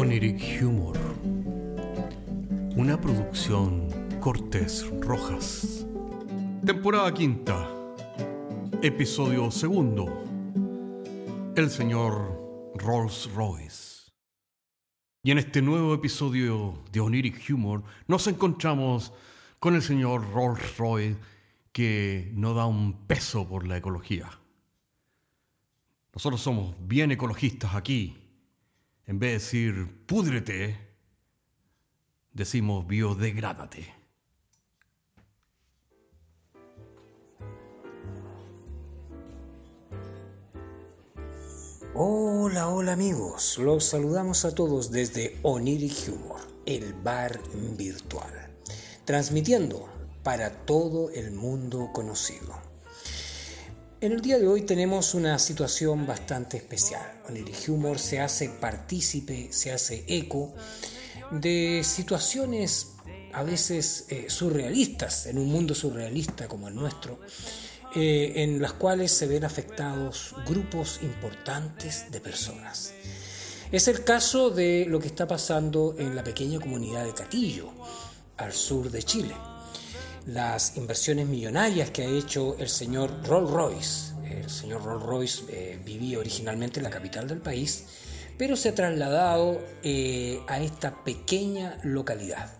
Oniric Humor. Una producción Cortés Rojas. Temporada quinta. Episodio segundo. El señor Rolls Royce. Y en este nuevo episodio de Oniric Humor nos encontramos con el señor Rolls Royce que no da un peso por la ecología. Nosotros somos bien ecologistas aquí en vez de decir púdrete, decimos biodegrádate. Hola, hola amigos, los saludamos a todos desde Oniric Humor, el bar virtual, transmitiendo para todo el mundo conocido. En el día de hoy tenemos una situación bastante especial. el Humor se hace partícipe, se hace eco de situaciones a veces eh, surrealistas, en un mundo surrealista como el nuestro, eh, en las cuales se ven afectados grupos importantes de personas. Es el caso de lo que está pasando en la pequeña comunidad de Catillo, al sur de Chile las inversiones millonarias que ha hecho el señor Rolls Royce. El señor Rolls Royce eh, vivía originalmente en la capital del país, pero se ha trasladado eh, a esta pequeña localidad.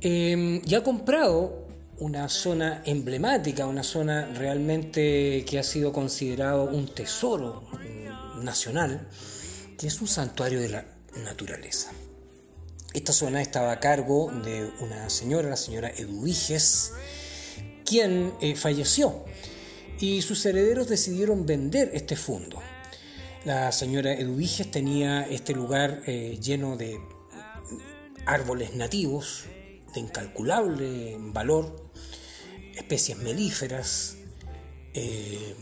Em, y ha comprado una zona emblemática, una zona realmente que ha sido considerado un tesoro mm, nacional, que es un santuario de la naturaleza. Esta zona estaba a cargo de una señora, la señora Eduviges, quien eh, falleció y sus herederos decidieron vender este fondo. La señora Eduviges tenía este lugar eh, lleno de árboles nativos de incalculable valor, especies melíferas, eh,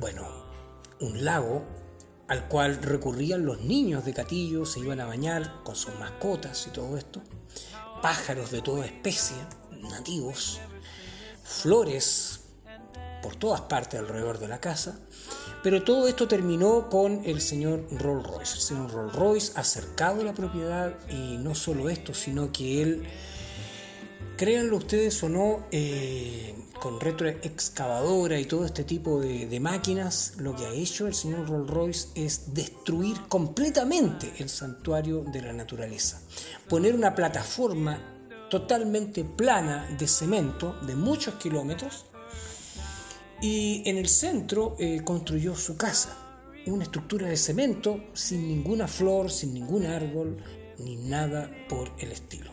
bueno, un lago al cual recurrían los niños de Catillo, se iban a bañar con sus mascotas y todo esto, pájaros de toda especie, nativos, flores por todas partes alrededor de la casa, pero todo esto terminó con el señor Rolls Royce. El señor Rolls Royce acercado la propiedad y no solo esto, sino que él, créanlo ustedes o no, eh, con retroexcavadora y todo este tipo de, máquinas, lo que ha hecho el señor Rolls Royce es destruir completamente el santuario de la naturaleza. Poner una plataforma totalmente plana de cemento de muchos kilómetros y en el centro eh, construyó su casa. Una estructura de cemento sin ninguna flor, sin ningún árbol, ni nada por el estilo.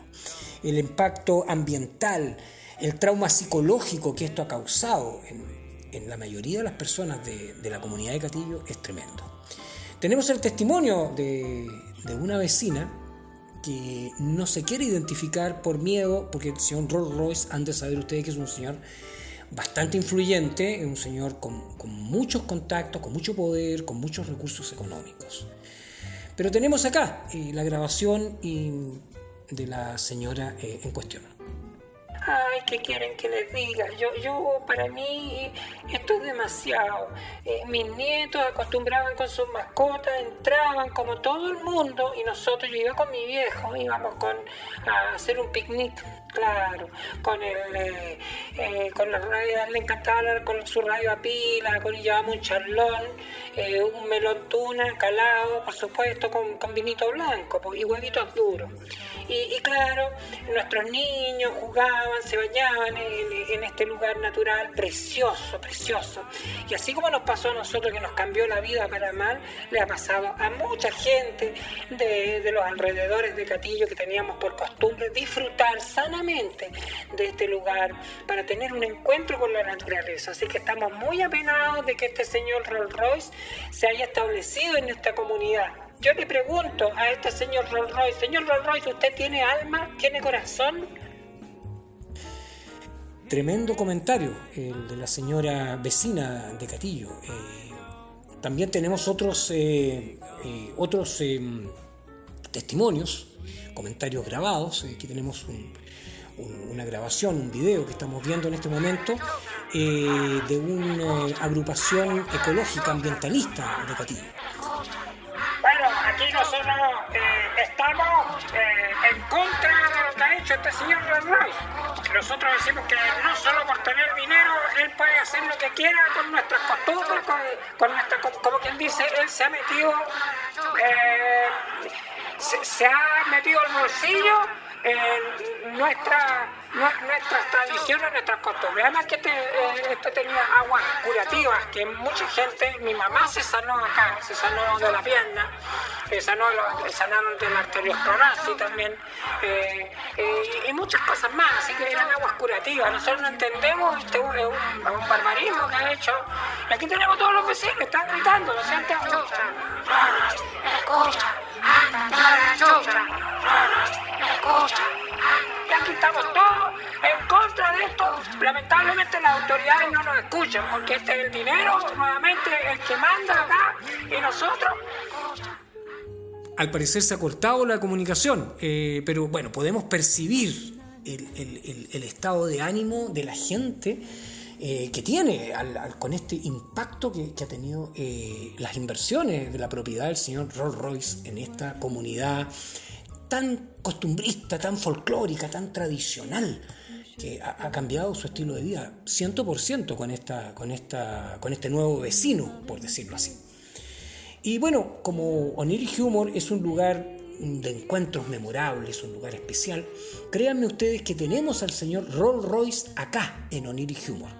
El impacto ambiental, el trauma psicológico que esto ha causado en, la mayoría de las personas de, la comunidad de Catillo es tremendo. Tenemos el testimonio de, una vecina que no se quiere identificar por miedo, porque el señor Rolls Royce, han de saber ustedes que es un señor bastante influyente, un señor con, muchos contactos, con mucho poder, con muchos recursos económicos. Pero tenemos acá eh, la grabación de la señora eh, en cuestión. Ay, ¿qué quieren que les diga? Yo, yo para mí, esto es demasiado. Eh, mis nietos acostumbraban con sus mascotas, entraban como todo el mundo y nosotros, yo iba con mi viejo, íbamos con, a hacer un picnic Claro, con el eh, eh, con la radio, le encantaba hablar con su radio a pila, con llevamos un charlón, un melón tuna calado, por supuesto, con, con vinito blanco y huevitos duros. Y, claro, nuestros niños jugaban, se bañaban en, este lugar natural precioso, precioso. Y así como nos pasó a nosotros que nos cambió la vida para mal, le ha pasado a mucha gente de, de los alrededores de Catillo que teníamos por costumbre disfrutar sanamente de este lugar para tener un encuentro con la naturaleza. Así que estamos muy apenados de que este señor Rolls Royce se haya establecido en esta comunidad. Yo le pregunto a este señor Rolls Royce, señor Rolls Royce, ¿usted tiene alma? ¿Tiene corazón? Tremendo comentario el de la señora vecina de Catillo. Eh, también tenemos otros, eh, eh, otros testimonios, comentarios grabados. Aquí tenemos un, una grabación, un video que estamos viendo en este momento eh, de una agrupación ecológica ambientalista de Catillo aquí nosotros eh, estamos eh, en contra de lo que ha hecho este señor Bernal. Nosotros decimos que no solo por tener dinero, él puede hacer lo que quiera con nuestras costumbres, con, con nuestra, como quien dice, él se ha metido, eh, se ha metido el bolsillo nuestra nuestras tradiciones, nuestras costumbres. Además que este, eh, esto tenía aguas curativas, que mucha gente, mi mamá se sanó acá, se sanó de la pierna, se sanó, se sanaron de la arteriosclerosis también, eh, eh, y muchas cosas más, así que eran aguas curativas. Nosotros no entendemos, este es un, barbarismo que ha hecho. Y aquí tenemos todos los vecinos, están gritando, ¿lo sienten? Escucha, escucha, escucha, y aquí estamos todos en contra de esto. Lamentablemente las autoridades no nos escuchan porque este es el dinero, nuevamente, el que manda acá y nosotros. Al parecer se ha cortado la comunicación, eh, pero bueno, podemos percibir el, estado de ánimo de la gente eh, que tiene con este impacto que, ha tenido eh, las inversiones de la propiedad del señor Rolls Royce en esta comunidad tan costumbrista, tan folclórica, tan tradicional, que ha, cambiado su estilo de vida 100% con, esta, con, esta, con este nuevo vecino, por decirlo así. Y bueno, como Oniri Humor es un lugar de encuentros memorables, un lugar especial, créanme ustedes que tenemos al señor Rolls Royce acá en Oniri Humor.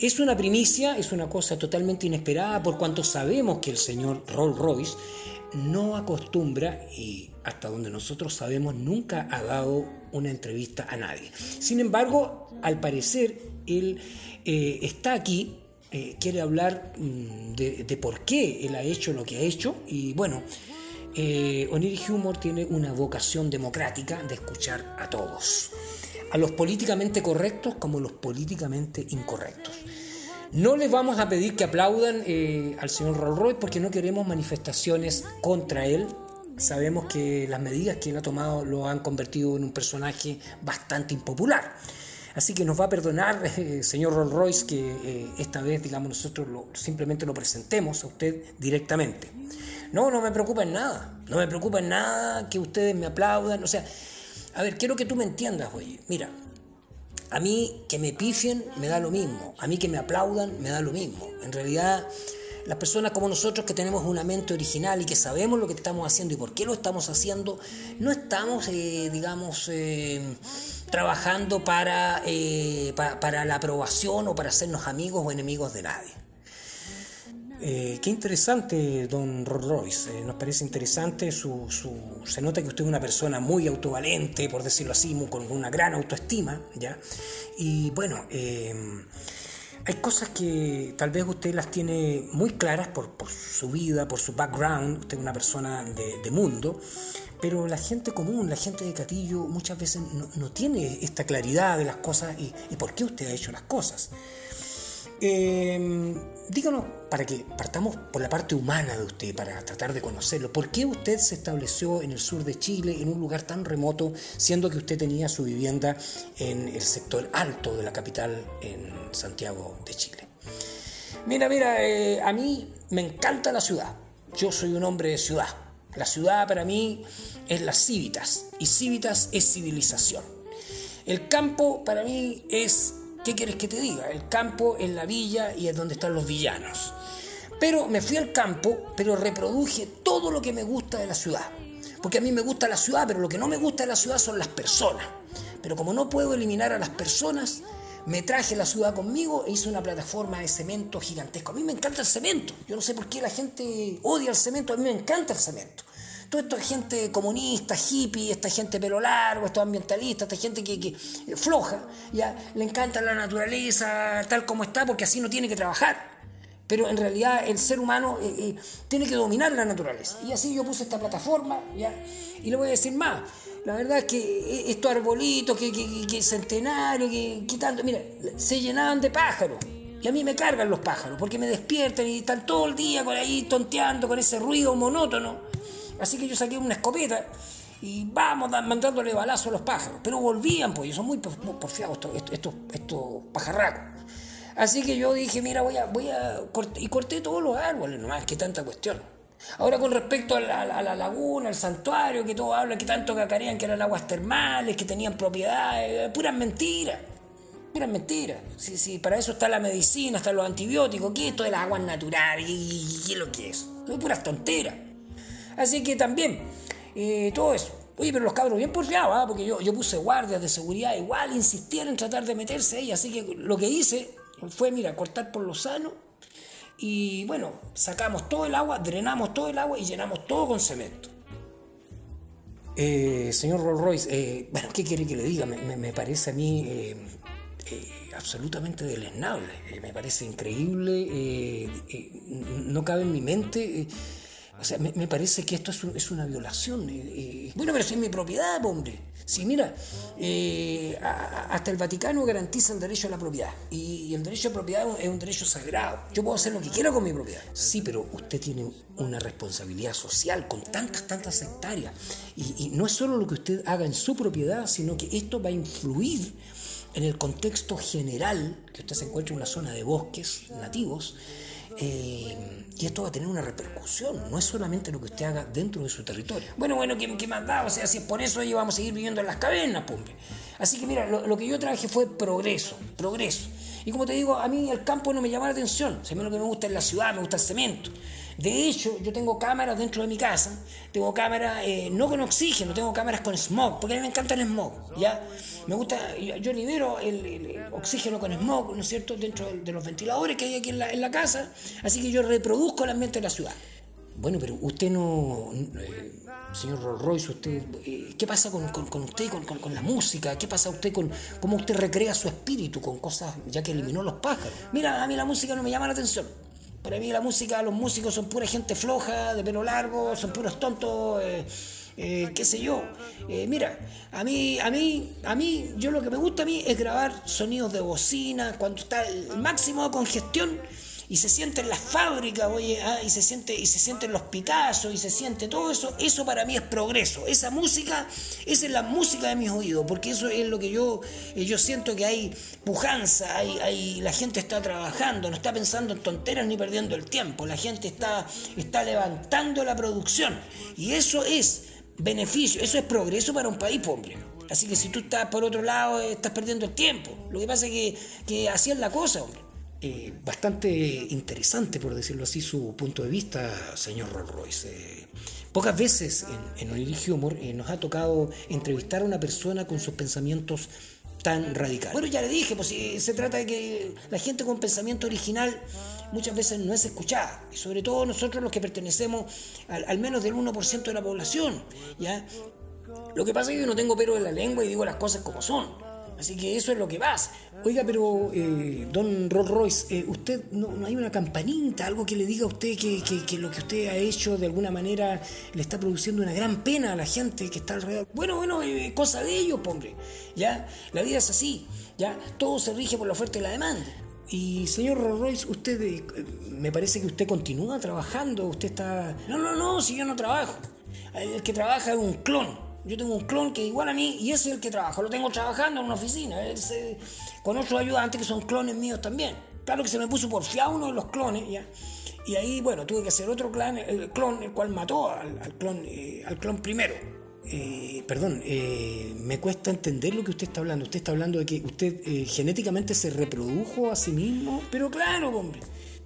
Es una primicia, es una cosa totalmente inesperada por cuanto sabemos que el señor Rolls Royce no acostumbra y hasta donde nosotros sabemos nunca ha dado una entrevista a nadie. Sin embargo, al parecer él eh, está aquí, eh, quiere hablar mm, de, por qué él ha hecho lo que ha hecho y bueno, eh, Humor tiene una vocación democrática de escuchar a todos, a los políticamente correctos como los políticamente incorrectos. No les vamos a pedir que aplaudan eh, al señor Rolls porque no queremos manifestaciones contra él. Sabemos que las medidas que él ha tomado lo han convertido en un personaje bastante impopular. Así que nos va a perdonar, eh, señor Rolls Royce, que eh, esta vez, digamos, nosotros simplemente lo presentemos a usted directamente. No, no me preocupa en nada. No me preocupa en nada que ustedes me aplaudan. O sea, a ver, quiero que tú me entiendas, oye. Mira, a mí que me pifien me da lo mismo, a mí que me aplaudan me da lo mismo. En realidad, las personas como nosotros que tenemos una mente original y que sabemos lo que estamos haciendo y por qué lo estamos haciendo, no estamos, eh, digamos, eh, trabajando para, eh, para la aprobación o para hacernos amigos o enemigos de nadie. Qué interesante, don Royce. Nos parece interesante. Su, se nota que usted es una persona muy autovalente, por decirlo así, con una gran autoestima. ¿ya? Y bueno, hay cosas que tal vez usted las tiene muy claras por, su vida, por su background. Usted es una persona de, mundo. Pero la gente común, la gente de Catillo, muchas veces no, tiene esta claridad de las cosas y, por qué usted ha hecho las cosas. Eh, díganos, para que partamos por la parte humana de usted, para tratar de conocerlo, ¿por qué usted se estableció en el sur de Chile, en un lugar tan remoto, siendo que usted tenía su vivienda en el sector alto de la capital, en Santiago de Chile? Mira, mira, eh, a mí me encanta la ciudad. Yo soy un hombre de ciudad. La ciudad para mí es las cívitas y cívitas es civilización. El campo para mí es ¿Qué quieres que te diga? El campo es la villa y es donde están los villanos. Pero me fui al campo, pero reproduje todo lo que me gusta de la ciudad. Porque a mí me gusta la ciudad, pero lo que no me gusta de la ciudad son las personas. Pero como no puedo eliminar a las personas, me traje la ciudad conmigo e hice una plataforma de cemento gigantesco. A mí me encanta el cemento. Yo no sé por qué la gente odia el cemento. A mí me encanta el cemento toda esta gente comunista, hippie, esta gente pelo largo, estos ambientalistas, esta gente que, que eh, floja, ya le encanta la naturaleza tal como está porque así no tiene que trabajar. Pero en realidad el ser humano eh, eh, tiene que dominar la naturaleza. Y así yo puse esta plataforma, ¿ya? y le voy a decir más. La verdad es que estos arbolitos, que, que, que centenario, que, que tanto, mira, se llenaban de pájaros. Y a mí me cargan los pájaros, porque me despiertan y están todo el día por ahí tonteando con ese ruido monótono. Así que yo saqué una escopeta y vamos mandándole balazos a los pájaros. Pero volvían, pues, y son muy porfiados estos, estos, estos pajarracos. Así que yo dije, mira, voy a, voy a y corté todos los árboles nomás, que tanta cuestión. Ahora con respecto a la, laguna, al santuario, que todos hablan que tanto cacarean que eran aguas termales, que tenían propiedades, puras mentiras. Puras mentiras. Sí, sí, para eso está la medicina, están los antibióticos, ¿qué es esto de las aguas naturales? ¿Qué, qué es lo que es? Son puras tonteras. Así que también, eh, todo eso. Oye, pero los cabros bien porfiados, ¿ah? porque yo, yo puse guardias de seguridad, igual insistían en tratar de meterse ahí, así que lo que hice fue, mira, cortar por lo sano y bueno, sacamos todo el agua, drenamos todo el agua y llenamos todo con cemento. Eh, señor Rolls Royce, eh, ¿qué quiere que le diga? Me, parece a mí absolutamente deleznable, me parece increíble, no cabe en mi mente o sea, me, parece que esto es, una violación. Bueno, pero es mi propiedad, hombre. Si mira, eh, hasta el Vaticano garantiza el derecho a la propiedad. Y, el derecho a propiedad es un derecho sagrado. Yo puedo hacer lo que quiera con mi propiedad. Sí, pero usted tiene una responsabilidad social con tantas, tantas hectáreas. Y no es solo lo que usted haga en su propiedad, sino que esto va a influir en el contexto general, que usted se encuentra en una zona de bosques nativos, y esto va a tener una repercusión, no es solamente lo que usted haga dentro de su territorio. Bueno, bueno, ¿qué, más da? O sea, si es por eso, vamos a seguir viviendo en las cavernas, pompe. Así que mira, lo, que yo traje fue progreso, progreso. Y como te digo, a mí el campo no me llama la atención. A mí lo que me gusta es la ciudad, me gusta el cemento. De hecho, yo tengo cámaras dentro de mi casa, tengo cámaras eh, no con oxígeno, tengo cámaras con smog, porque a mí me encanta el smog, ¿ya? Me gusta, yo libero el, oxígeno con smog, ¿no es cierto?, dentro de, los ventiladores que hay aquí en la, casa, así que yo reproduzco el ambiente de la ciudad. Bueno, pero usted no, eh, señor Rolls Royce, usted, eh, ¿qué pasa con, usted, con, con, la música? ¿Qué pasa usted con cómo usted recrea su espíritu con cosas ya que eliminó los pájaros? Mira, a mí la música no me llama la atención. Para mí la música, los músicos son pura gente floja, de pelo largo, son puros tontos, eh, eh, qué sé yo. Eh, mira, a mí, a mí, a mí, yo lo que me gusta a mí es grabar sonidos de bocina, cuando está el máximo de congestión y se siente en las fábricas, oye, ah, y se siente, y se sienten los pitazos, y se siente todo eso, eso para mí es progreso. Esa música, esa es la música de mis oídos, porque eso es lo que yo, eh, yo siento que hay pujanza, hay, la gente está trabajando, no está pensando en tonteras ni perdiendo el tiempo, la gente está, está levantando la producción. Y eso es beneficio, eso es progreso para un país, hombre. Así que si tú estás por otro lado, estás perdiendo el tiempo. Lo que pasa es que, que así es la cosa, hombre. Eh, bastante interesante, por decirlo así, su punto de vista, señor Rolls Royce. Eh, pocas veces en, en Humor eh, nos ha tocado entrevistar a una persona con sus pensamientos tan radicales. Bueno, ya le dije, pues si se trata de que la gente con pensamiento original muchas veces no es escuchada, y sobre todo nosotros los que pertenecemos al, menos del 1% de la población, ¿ya? Lo que pasa es que yo no tengo pelo en la lengua y digo las cosas como son. Así que eso es lo que pasa. Oiga, pero eh, don Rolls Royce, eh, ¿usted no, hay una campanita, algo que le diga a usted que, lo que usted ha hecho de alguna manera le está produciendo una gran pena a la gente que está alrededor? Bueno, bueno, eh, cosa de ellos, hombre. Ya, la vida es así. Ya, todo se rige por la oferta y la demanda. Y señor Rolls Royce, usted, me parece que usted continúa trabajando, usted está... No, no, no, si yo no trabajo. El que trabaja es un clon. Yo tengo un clon que es igual a mí y ese es el que trabaja. Lo tengo trabajando en una oficina. con otros ayudantes que son clones míos también. Claro que se me puso por fiar uno de los clones, ¿ya? Y ahí, bueno, tuve que hacer otro clon, el clon, el cual mató al, clon, eh, al clon primero. Eh, perdón, eh, me cuesta entender lo que usted está hablando. Usted está hablando de que usted genéticamente se reprodujo a sí mismo. Pero claro, hombre.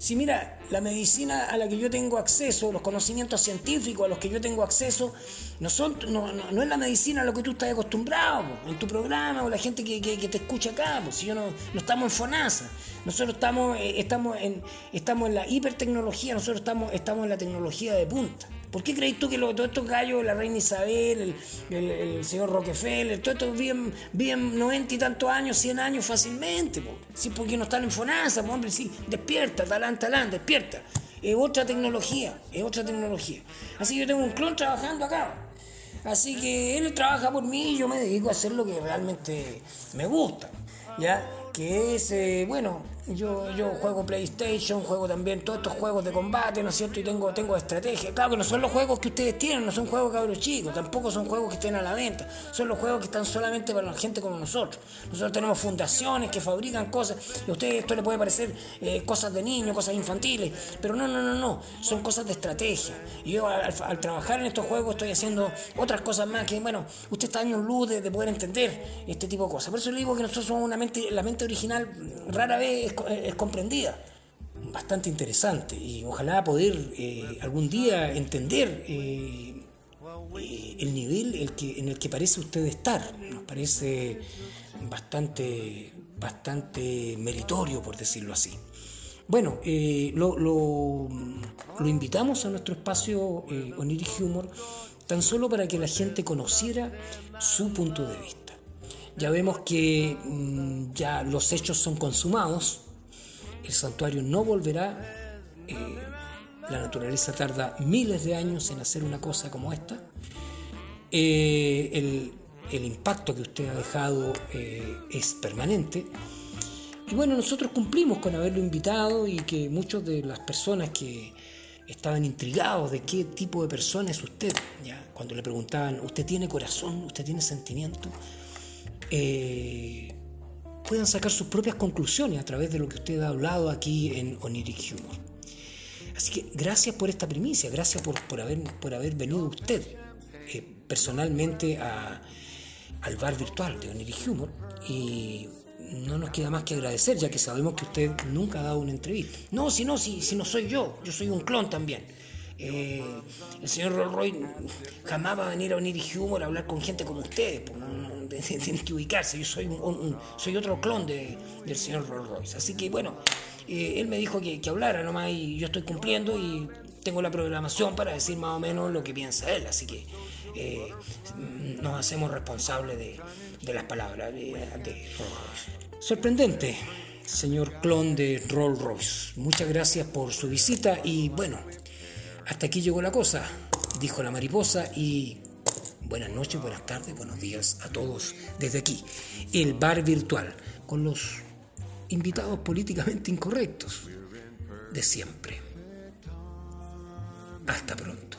Si mira, la medicina a la que yo tengo acceso, los conocimientos científicos a los que yo tengo acceso, no, son, no, no, es la medicina a lo que tú estás acostumbrado en tu programa o la gente que, te escucha acá. si yo no, no estamos en FONASA, nosotros estamos, eh, estamos, en, estamos en la hipertecnología, nosotros estamos, estamos en la tecnología de punta. ¿Por qué creéis tú que todos estos gallos, la reina Isabel, el, señor Rockefeller, todos estos viven, viven 90 y tantos años, 100 años fácilmente? Sí, porque no están en FONASA, hombre, sí, despierta, talán, talán, despierta. Es otra tecnología, es otra tecnología. Así que yo tengo un clon trabajando acá. Así que él trabaja por mí y yo me dedico a hacer lo que realmente me gusta. ¿ya? que es, eh, bueno, yo, yo juego PlayStation, juego también todos estos juegos de combate, ¿no es cierto? Y tengo, tengo estrategia. Claro que no son los juegos que ustedes tienen, no son juegos cabros chicos, tampoco son juegos que estén a la venta, son los juegos que están solamente para la gente como nosotros. Nosotros tenemos fundaciones que fabrican cosas, y a ustedes esto le puede parecer eh, cosas de niños, cosas infantiles, pero no, no, no, no, son cosas de estrategia. Y yo al, trabajar en estos juegos estoy haciendo otras cosas más que, bueno, usted está en un luz de, poder entender este tipo de cosas. Por eso le digo que nosotros somos una mente, la mente original rara vez es, comprendida. Bastante interesante y ojalá poder eh, algún día entender eh, eh, el nivel el que, en el que parece usted estar. Nos parece bastante, bastante meritorio, por decirlo así. Bueno, lo, lo, invitamos a nuestro espacio Oniri Humor tan solo para que la gente conociera su punto de vista. Ya vemos que mm, ya los hechos son consumados, el santuario no volverá, eh, la naturaleza tarda miles de años en hacer una cosa como esta, eh, el, impacto que usted ha dejado eh, es permanente. Y bueno, nosotros cumplimos con haberlo invitado y que muchas de las personas que estaban intrigados de qué tipo de persona es usted, cuando le preguntaban, ¿usted tiene corazón? ¿Usted tiene sentimiento? Puedan sacar sus propias conclusiones a través de lo que usted ha hablado aquí en Oniric Humor. Así que gracias por esta primicia, gracias por, por, haber, por haber venido usted eh, personalmente al bar virtual de Oniric Humor y no nos queda más que agradecer ya que sabemos que usted nunca ha dado una entrevista. No, si no, si, si no soy yo, yo soy un clon también. Eh, el señor Roy jamás va a venir a Oniric Humor a hablar con gente como ustedes. Pues, tienen que ubicarse. Yo soy, otro clon de, del señor Rolls Royce. Así que bueno, eh, él me dijo que, hablara nomás y yo estoy cumpliendo y tengo la programación para decir más o menos lo que piensa él. Así que eh, nos hacemos responsables de, las palabras de, de Sorprendente, señor clon de Rolls Royce. Muchas gracias por su visita y bueno, hasta aquí llegó la cosa, dijo la mariposa y Buenas noches, buenas tardes, buenos días a todos desde aquí, el bar virtual, con los invitados políticamente incorrectos de siempre. Hasta pronto.